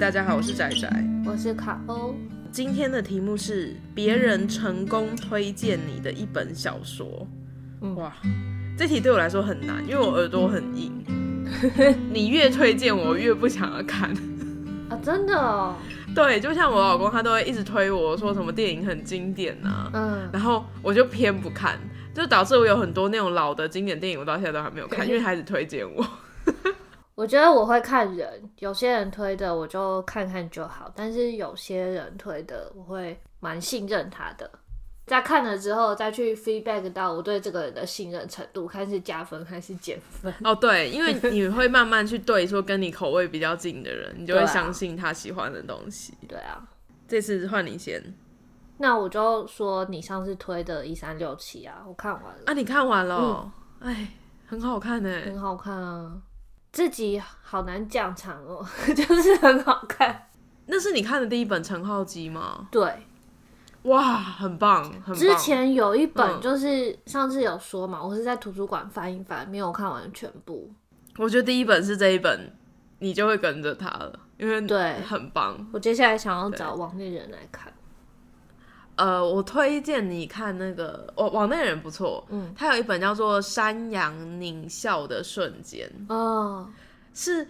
嗨，大家好，我是仔仔，我是卡欧。今天的题目是别人成功推荐你的一本小说。嗯、哇，这题对我来说很难，因为我耳朵很硬。你越推荐我，我越不想要看。啊，真的哦。对，就像我老公，他都会一直推我说什么电影很经典啊，嗯，然后我就偏不看，就导致我有很多那种老的经典电影，我到现在都还没有看，因为他一直推荐我。我觉得我会看人，有些人推的我就看看就好，但是有些人推的我会蛮信任他的，在看了之后再去 feedback 到我对这个人的信任程度，看是加分还是减分。哦，对，因为你会慢慢去对说跟你口味比较近的人，你就会相信他喜欢的东西。对啊，这次换你先，那我就说你上次推的一三六七啊，我看完了啊，你看完了，哎、嗯，很好看呢，很好看啊。自己好难讲场哦，就是很好看。那是你看的第一本陈浩基吗？对，哇，很棒，很棒。之前有一本，就是上次有说嘛，嗯、我是在图书馆翻一翻，没有看完全部。我觉得第一本是这一本，你就会跟着他了，因为对，很棒。我接下来想要找王丽人来看。呃，我推荐你看那个，我网内人不错，嗯，他有一本叫做《山羊狞笑的瞬间》，哦，是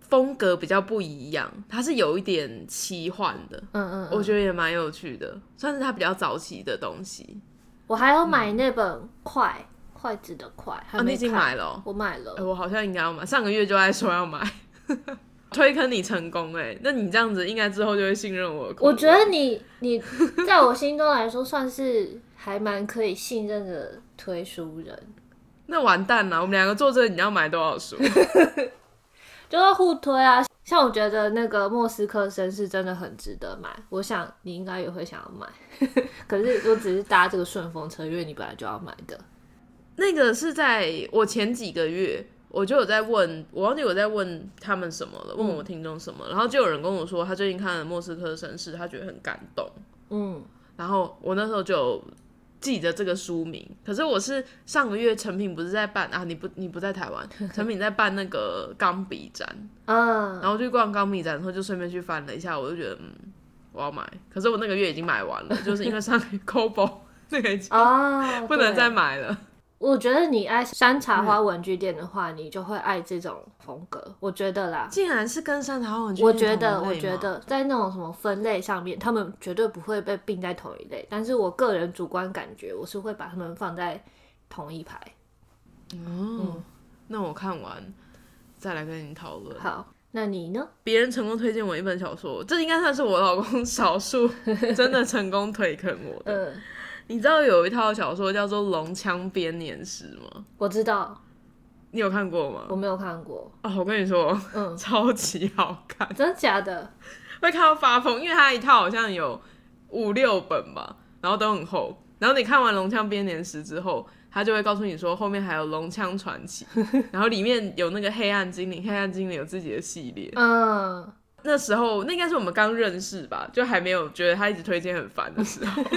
风格比较不一样，它是有一点奇幻的，嗯，嗯嗯，我觉得也蛮有趣的，算是他比较早期的东西。我还要买那本《筷筷子的筷》，啊，你已经买了？我买了，欸，我好像应该要买，上个月就在说要买。推坑你成功哎、欸，那你这样子应该之后就会信任我。我觉得你你在我心中来说算是还蛮可以信任的推书人。那完蛋了，我们两个坐这个，你要买多少书？就是互推啊！像我觉得那个莫斯科绅士真的很值得买，我想你应该也会想要买。可是我只是搭这个顺风车，因为你本来就要买的。那个是在我前几个月。我就有在问，我忘记我在问他们什么了，问我听众什么，嗯、然后就有人跟我说，他最近看了《莫斯科绅士》，他觉得很感动。嗯，然后我那时候就记得这个书名，可是我是上个月成品不是在办啊？你不你不在台湾，成品在办那个钢笔展，嗯，然后去逛钢笔展，然后就顺便去翻了一下，我就觉得嗯，我要买，可是我那个月已经买完了，就是因为上个月 c o b o 那个已经不能再买了。我觉得你爱山茶花文具店的话，嗯、你就会爱这种风格。我觉得啦，竟然是跟山茶花文具店，我觉得，我觉得在那种什么分类上面，他们绝对不会被并在同一类。但是我个人主观感觉，我是会把他们放在同一排。哦，嗯、那我看完再来跟你讨论。好，那你呢？别人成功推荐我一本小说，这应该算是我老公少数 真的成功推坑我的。嗯你知道有一套小说叫做《龙枪编年史》吗？我知道，你有看过吗？我没有看过哦。我跟你说，嗯，超级好看，真的假的？会看到发疯，因为它一套好像有五六本吧，然后都很厚。然后你看完《龙枪编年史》之后，他就会告诉你说后面还有《龙枪传奇》，然后里面有那个黑暗精灵，黑暗精灵有自己的系列，嗯。那时候那应该是我们刚认识吧，就还没有觉得他一直推荐很烦的时候。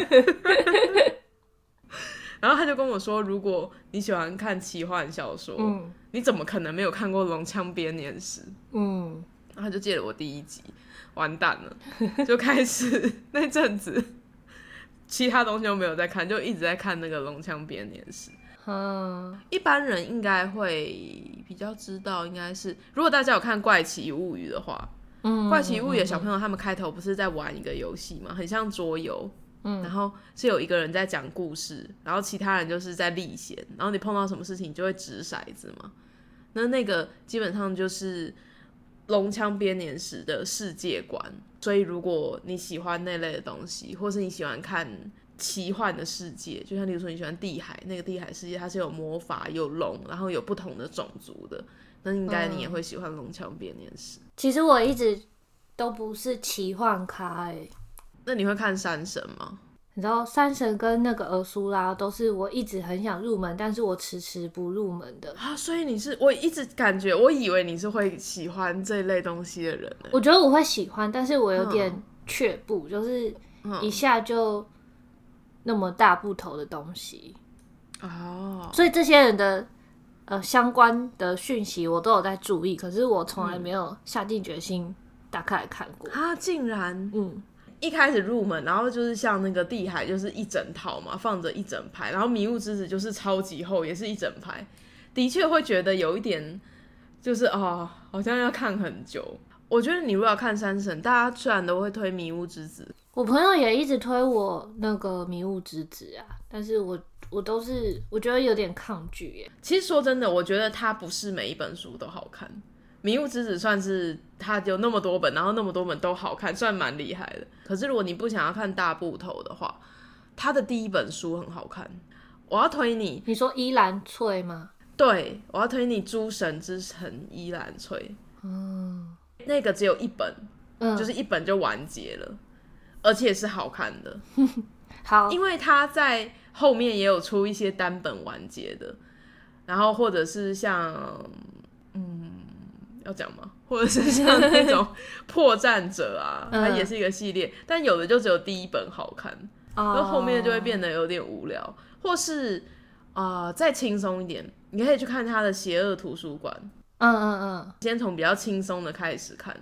然后他就跟我说：“如果你喜欢看奇幻小说，嗯、你怎么可能没有看过《龙枪编年史》？”嗯，然后他就借了我第一集，完蛋了，就开始那阵子其他东西都没有在看，就一直在看那个《龙枪编年史》。嗯，一般人应该会比较知道，应该是如果大家有看《怪奇物语》的话。怪奇物语的小朋友，他们开头不是在玩一个游戏吗？很像桌游，嗯，然后是有一个人在讲故事，然后其他人就是在历险，然后你碰到什么事情就会掷骰子嘛。那那个基本上就是《龙枪编年史》的世界观。所以如果你喜欢那类的东西，或是你喜欢看奇幻的世界，就像例如说你喜欢地海，那个地海世界它是有魔法、有龙，然后有不同的种族的。那应该你也会喜欢《龙枪编年史》。其实我一直都不是奇幻咖欸。那你会看《山神》吗？你知道《山神》跟那个《尔苏拉》都是我一直很想入门，但是我迟迟不入门的啊。所以你是，我一直感觉，我以为你是会喜欢这类东西的人。我觉得我会喜欢，但是我有点却步，嗯、就是一下就那么大不头的东西哦。所以这些人的。呃，相关的讯息我都有在注意，可是我从来没有下定决心打开来看过。他竟然，嗯，一开始入门，然后就是像那个地海，就是一整套嘛，放着一整排，然后迷雾之子就是超级厚，也是一整排，的确会觉得有一点，就是哦，好像要看很久。我觉得你如果要看三神，大家虽然都会推迷雾之子，我朋友也一直推我那个迷雾之子啊，但是我我都是我觉得有点抗拒耶。其实说真的，我觉得它不是每一本书都好看。迷雾之子算是它有那么多本，然后那么多本都好看，算蛮厉害的。可是如果你不想要看大部头的话，他的第一本书很好看。我要推你，你说依兰翠吗？对，我要推你《诸神之城依兰翠》。嗯。那个只有一本，嗯，就是一本就完结了，而且是好看的。好，因为他在后面也有出一些单本完结的，然后或者是像，嗯，要讲吗？或者是像那种 破绽者啊，它也是一个系列，但有的就只有第一本好看，然后后面就会变得有点无聊，或是啊、呃，再轻松一点，你可以去看他的《邪恶图书馆》。嗯嗯嗯，先从比较轻松的开始看，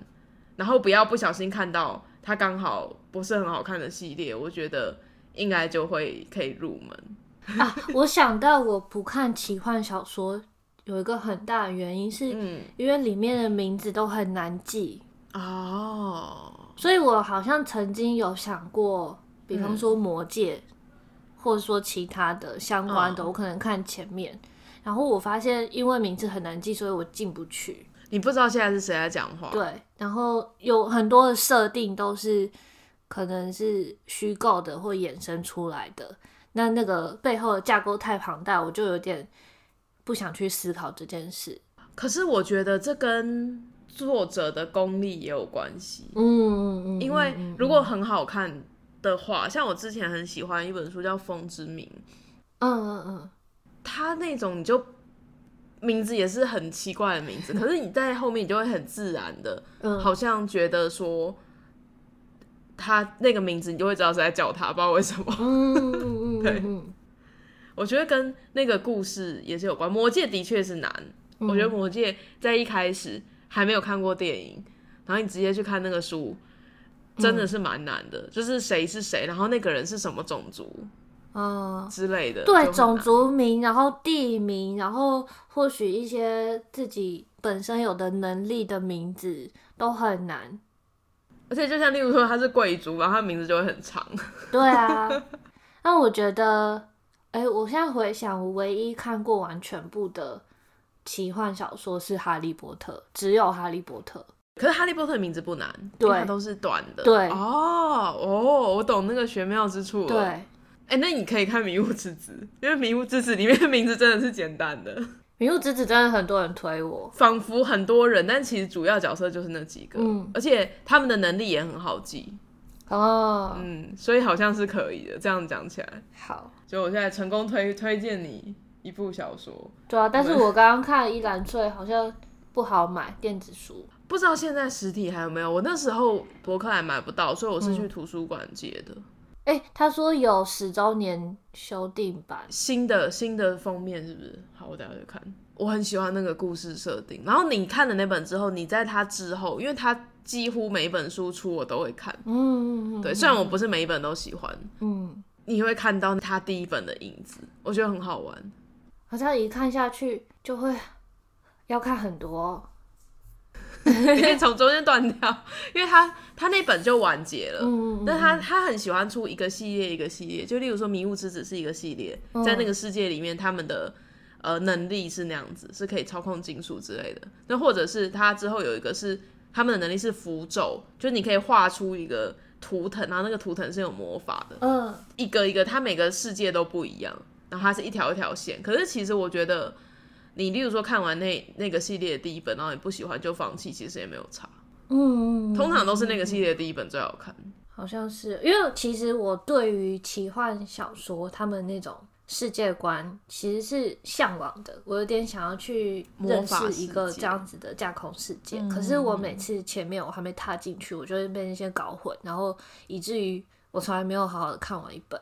然后不要不小心看到它刚好不是很好看的系列，我觉得应该就会可以入门啊。我想到我不看奇幻小说有一个很大的原因是，因为里面的名字都很难记哦，嗯、所以我好像曾经有想过，比方说魔戒，嗯、或者说其他的相关的，哦、我可能看前面。然后我发现，因为名字很难记，所以我进不去。你不知道现在是谁在讲话？对，然后有很多的设定都是可能是虚构的或衍生出来的。那那个背后的架构太庞大，我就有点不想去思考这件事。可是我觉得这跟作者的功力也有关系。嗯嗯嗯，因为如果很好看的话，像我之前很喜欢一本书叫《风之名》。嗯嗯嗯。他那种你就名字也是很奇怪的名字，可是你在后面你就会很自然的，嗯，好像觉得说他那个名字你就会知道是在叫他，不知道为什么。对，我觉得跟那个故事也是有关。魔戒的确是难，嗯，我觉得魔戒在一开始还没有看过电影，然后你直接去看那个书，真的是蛮难的。嗯，就是谁是谁，然后那个人是什么种族。嗯，之类的，对，种族名，然后地名，然后或许一些自己本身有的能力的名字都很难。而且就像例如说他是贵族，然后他名字就会很长。对啊，那我觉得，哎、欸，我现在回想，我唯一看过完全部的奇幻小说是《哈利波特》，只有《哈利波特》。可是《哈利波特》的名字不难，对，它都是短的。对，哦哦，我懂那个玄妙之处了。对。哎、欸，那你可以看《迷雾之子》，因为《迷雾之子》里面的名字真的是简单的。《迷雾之子》真的很多人推我，仿佛很多人，但其实主要角色就是那几个，嗯，而且他们的能力也很好记哦，嗯，所以好像是可以的。这样讲起来，好，就我现在成功推推荐你一部小说，对啊，但是我刚刚看《伊兰翠》好像不好买电子书，不知道现在实体还有没有。我那时候博客还买不到，所以我是去图书馆借的。嗯哎、欸，他说有十周年修订版，新的新的封面是不是？好，我等下去看。我很喜欢那个故事设定。然后你看了那本之后，你在他之后，因为他几乎每一本书出我都会看。嗯嗯嗯。对，虽然我不是每一本都喜欢。嗯。你会看到他第一本的影子，我觉得很好玩。好像一看下去就会要看很多。你 可以从中间断掉，因为他他那本就完结了。嗯，但他他很喜欢出一个系列一个系列，就例如说《迷雾之子》是一个系列，在那个世界里面，他们的呃能力是那样子，是可以操控金属之类的。那或者是他之后有一个是他们的能力是符咒，就是你可以画出一个图腾，然后那个图腾是有魔法的。嗯，一个一个，他每个世界都不一样，然后它是一条一条线。可是其实我觉得。你例如说看完那那个系列的第一本，然后你不喜欢就放弃，其实也没有差。嗯，通常都是那个系列的第一本最好看。好像是，因为其实我对于奇幻小说他们那种世界观其实是向往的，我有点想要去认识一个这样子的架空世界。可是我每次前面我还没踏进去，我就会被那些搞混，然后以至于我从来没有好好的看完一本。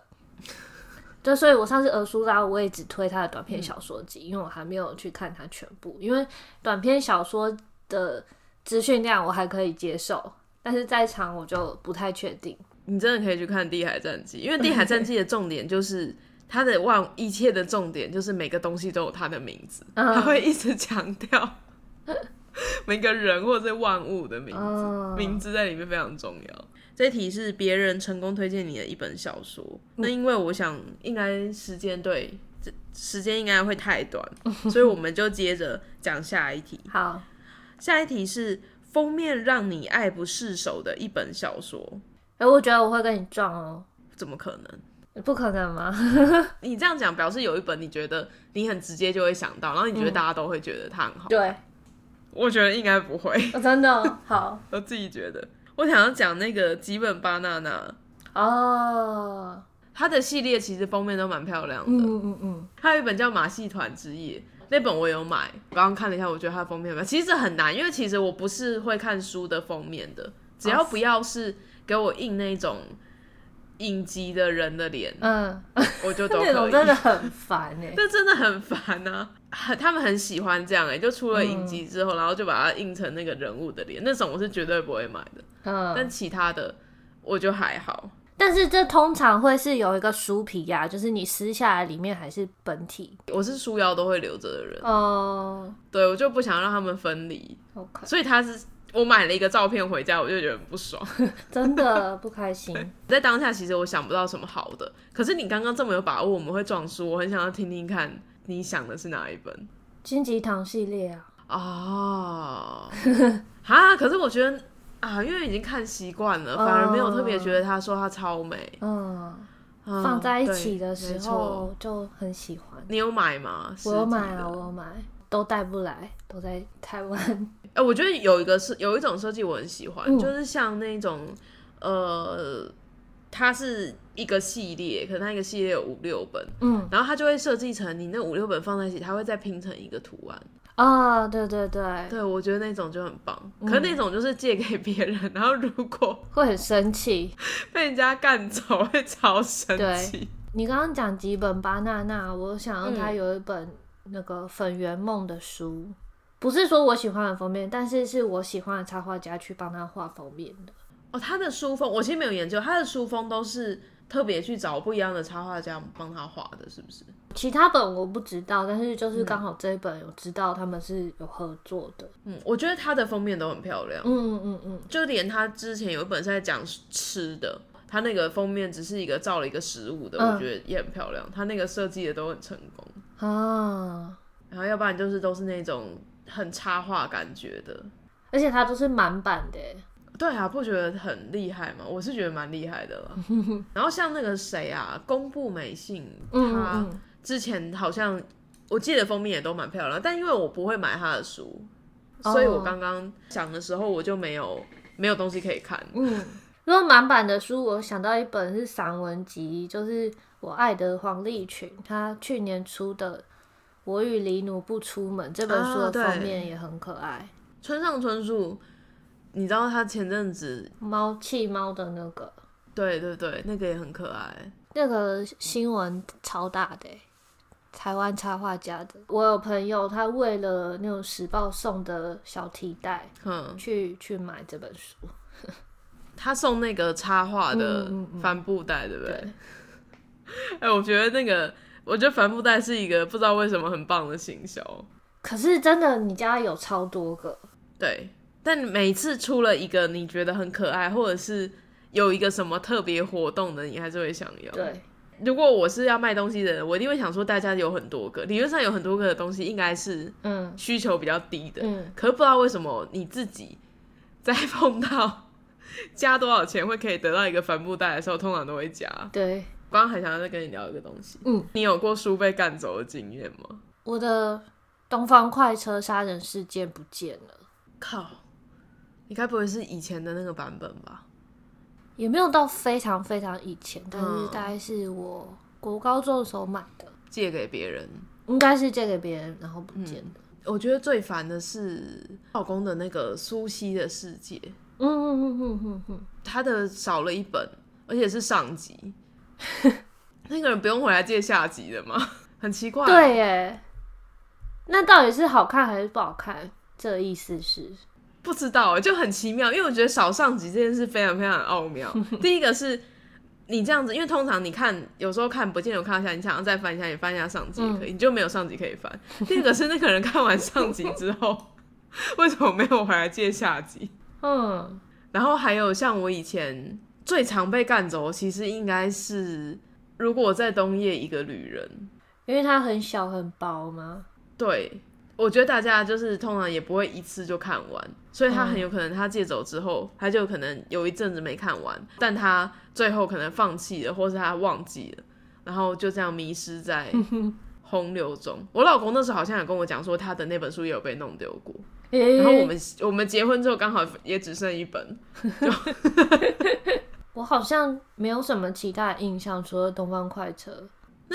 对，所以我上次俄苏拉我也只推他的短篇小说集，嗯，因为我还没有去看他全部。因为短篇小说的资讯量我还可以接受，但是在长我就不太确定。你真的可以去看《地海战记》，因为《地海战记》的重点就是它的万一切的重点就是每个东西都有它的名字，它会一直强调每个人或者是万物的名字，名字在里面非常重要。这题是别人成功推荐你的一本小说，那因为我想应该时间对，时间应该会太短，所以我们就接着讲下一题。好，下一题是封面让你爱不释手的一本小说。哎、欸，我觉得我会跟你撞哦。怎么可能？不可能吗？你这样讲表示有一本你觉得你很直接就会想到，然后你觉得大家都会觉得它很好。对，我觉得应该不会。哦、真的、哦、好，我自己觉得。我想要讲那个吉本巴娜娜哦，它的系列其实封面都蛮漂亮的。嗯嗯嗯，还有一本叫《马戏团之夜》，那本我有买，刚刚看了一下，我觉得它的封面很漂亮。其实很难，因为其实我不是会看书的封面的，只要不要是。给我印那种影集的人的脸，嗯，我就都 可以。那种真的很烦哎，这真的很烦啊！他们很喜欢这样哎，就出了影集之后，嗯、然后就把它印成那个人物的脸，那种我是绝对不会买的。嗯，但其他的我就还好。但是这通常会是有一个书皮呀、啊，就是你撕下来里面还是本体。我是书腰都会留着的人哦，嗯、对我就不想让他们分离。OK，所以他是。我买了一个照片回家，我就觉得很不爽，真的不开心。在当下，其实我想不到什么好的。可是你刚刚这么有把握，我们会撞书，我很想要听听看，你想的是哪一本？金吉堂系列啊。哦，哈！可是我觉得啊，因为已经看习惯了，反而没有特别觉得他说他超美。嗯，放在一起的时候就很喜欢。你有买吗？我有买啊，我有买，都带不来，都在台湾。哎、欸，我觉得有一个是有一种设计我很喜欢，嗯、就是像那种呃，它是一个系列，可能它一个系列有五六本，嗯，然后它就会设计成你那五六本放在一起，它会再拼成一个图案。啊、哦，对对对，对我觉得那种就很棒。嗯、可是那种就是借给别人，然后如果会很生气，被人家干走会超生气。你刚刚讲几本巴娜娜，我想要他有一本那个粉圆梦的书。嗯不是说我喜欢的封面，但是是我喜欢的插画家去帮他画封面的。哦，他的书封我其实没有研究，他的书封都是特别去找不一样的插画家帮他画的，是不是？其他本我不知道，但是就是刚好这一本有知道他们是有合作的。嗯，我觉得他的封面都很漂亮。嗯嗯嗯，就连他之前有一本是在讲吃的，他那个封面只是一个照了一个食物的，嗯、我觉得也很漂亮。他那个设计的都很成功啊。然后要不然就是都是那种。很插画感觉的，而且它都是满版的。对啊，不觉得很厉害吗？我是觉得蛮厉害的了。然后像那个谁啊，宫部美幸，他之前好像我记得封面也都蛮漂亮，但因为我不会买他的书，所以我刚刚讲的时候我就没有没有东西可以看。嗯，如果满版的书，我想到一本是散文集，就是我爱的黄立群，他去年出的。我与黎奴不出门这本书的封面也很可爱。啊、村上春树，你知道他前阵子猫气猫的那个？对对对，那个也很可爱。那个新闻超大的，台湾插画家的。我有朋友，他为了那种时报送的小提袋，嗯，去去买这本书。他送那个插画的帆布袋，对不对？哎、欸，我觉得那个。我觉得帆布袋是一个不知道为什么很棒的行销，可是真的，你家有超多个，对，但每次出了一个你觉得很可爱，或者是有一个什么特别活动的，你还是会想要。对，如果我是要卖东西的人，我一定会想说，大家有很多个，理论上有很多个的东西，应该是嗯需求比较低的，嗯，可是不知道为什么你自己在碰到 加多少钱会可以得到一个帆布袋的时候，通常都会加，对。刚刚很想要再跟你聊一个东西。嗯，你有过书被干走的经验吗？我的东方快车杀人事件不见了。靠！你该不会是以前的那个版本吧？也没有到非常非常以前，但是大概是我国高中的时候买的，借给别人，应该是借给别人，然后不见的。嗯，我觉得最烦的是老公的那个苏西的世界。嗯嗯嗯嗯嗯嗯，他的少了一本，而且是上集。那个人不用回来借下集的吗？很奇怪。对耶，那到底是好看还是不好看？这个意思是，不知道，就很奇妙，因为我觉得少上集这件事非常非常奥妙。第一个是你这样子，因为通常你看有时候看不见有看到下，你想要再翻一下，你翻一下上集可以，嗯、你就没有上集可以翻。第二个是那个人看完上集之后，为什么没有回来借下集？嗯，然后还有像我以前最常被干走，其实应该是如果在冬夜一个旅人，因为它很小很薄吗？对。我觉得大家就是通常也不会一次就看完，所以他很有可能他借走之后，他就可能有一阵子没看完，但他最后可能放弃了，或是他忘记了，然后就这样迷失在 洪流中。我老公那时候好像有跟我讲说，他的那本书也有被弄丢过，然后我们我们结婚之后刚好也只剩一本。我好像没有什么其他印象，除了《东方快车》。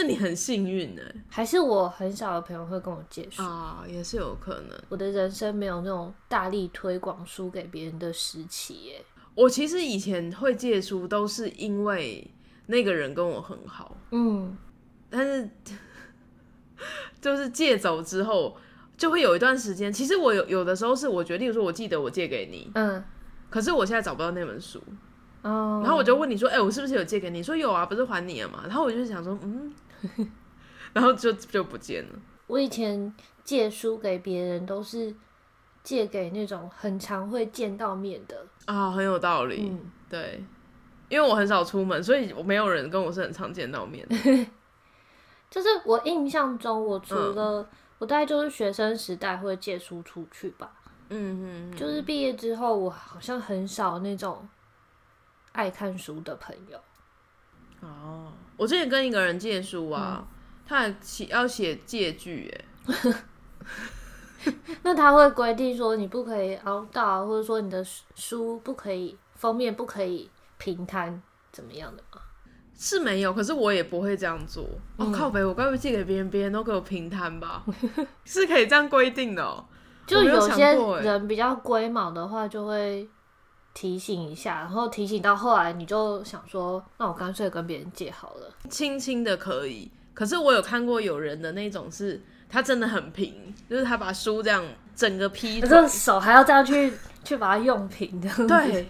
那你很幸运呢？还是我很少的朋友会跟我借书啊？也是有可能。我的人生没有那种大力推广书给别人的时期耶。我其实以前会借书，都是因为那个人跟我很好。嗯，但是就是借走之后，就会有一段时间。其实我有有的时候是我觉得，例如说，我记得我借给你，嗯，可是我现在找不到那本书。哦，然后我就问你说：“哎、欸，我是不是有借给你？”说有啊，不是还你了吗？然后我就想说，嗯。然后就就不见了。我以前借书给别人都是借给那种很常会见到面的啊，很有道理。嗯，对，因为我很少出门，所以我没有人跟我是很常见到面的。就是我印象中，我除了、嗯、我大概就是学生时代会借书出去吧。嗯嗯，就是毕业之后，我好像很少那种爱看书的朋友。哦。我之前跟一个人借书啊，嗯、他还写要写借据哎，那他会规定说你不可以凹到，或者说你的书不可以封面不可以平摊，怎么样的吗？是没有，可是我也不会这样做。我、嗯哦、靠北，我该不会借给别人，别人都给我平摊吧？是可以这样规定的。就有些人比较龟毛的话，就会。提醒一下，然后提醒到后来，你就想说，那我干脆跟别人借好了。轻轻的可以，可是我有看过有人的那种是，他真的很平，就是他把书这样整个劈，可是手还要这样去去把它用平的。对，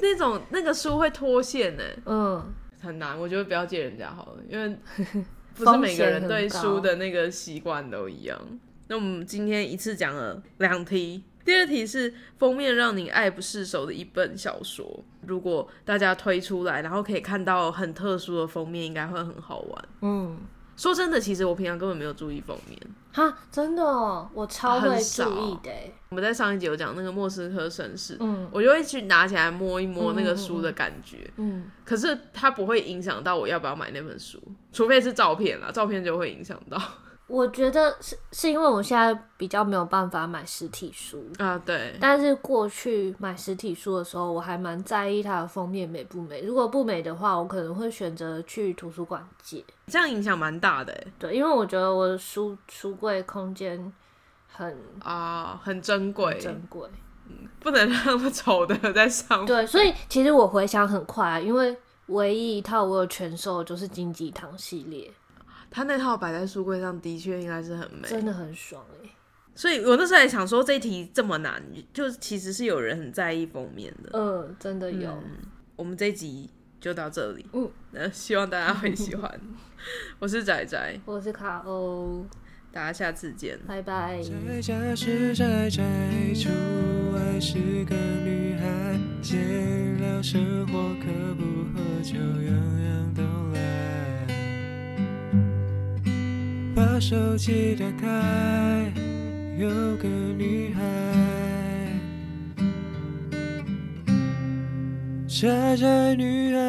那种那个书会脱线呢，嗯，很难。我觉得不要借人家好了，因为 不是每个人对书的那个习惯都一样。那我们今天一次讲了两题。第二题是封面让你爱不释手的一本小说，如果大家推出来，然后可以看到很特殊的封面，应该会很好玩。嗯，说真的，其实我平常根本没有注意封面。哈，真的哦，我超会注意的。我们在上一集有讲那个莫斯科绅士，嗯，我就会去拿起来摸一摸那个书的感觉。嗯，嗯，可是它不会影响到我要不要买那本书，除非是照片啦，照片就会影响到。我觉得是是因为我现在比较没有办法买实体书啊，对。但是过去买实体书的时候，我还蛮在意它的封面美不美。如果不美的话，我可能会选择去图书馆借。这样影响蛮大的，对，因为我觉得我的书书柜空间很啊，很珍贵，珍贵，嗯，不能让那么丑的在上面。对，所以其实我回想很快啊，因为唯一一套我有全收的就是金鸡堂系列。他那套摆在书柜上的确应该是很美，真的很爽哎！所以我那时候还想说，这一题这么难，就其实是有人很在意封面的。嗯，真的有。嗯，我们这一集就到这里。嗯，那希望大家会喜欢。我是仔仔，我是卡欧，大家下次见，拜拜。把手机打开，有个女孩，宅宅女孩，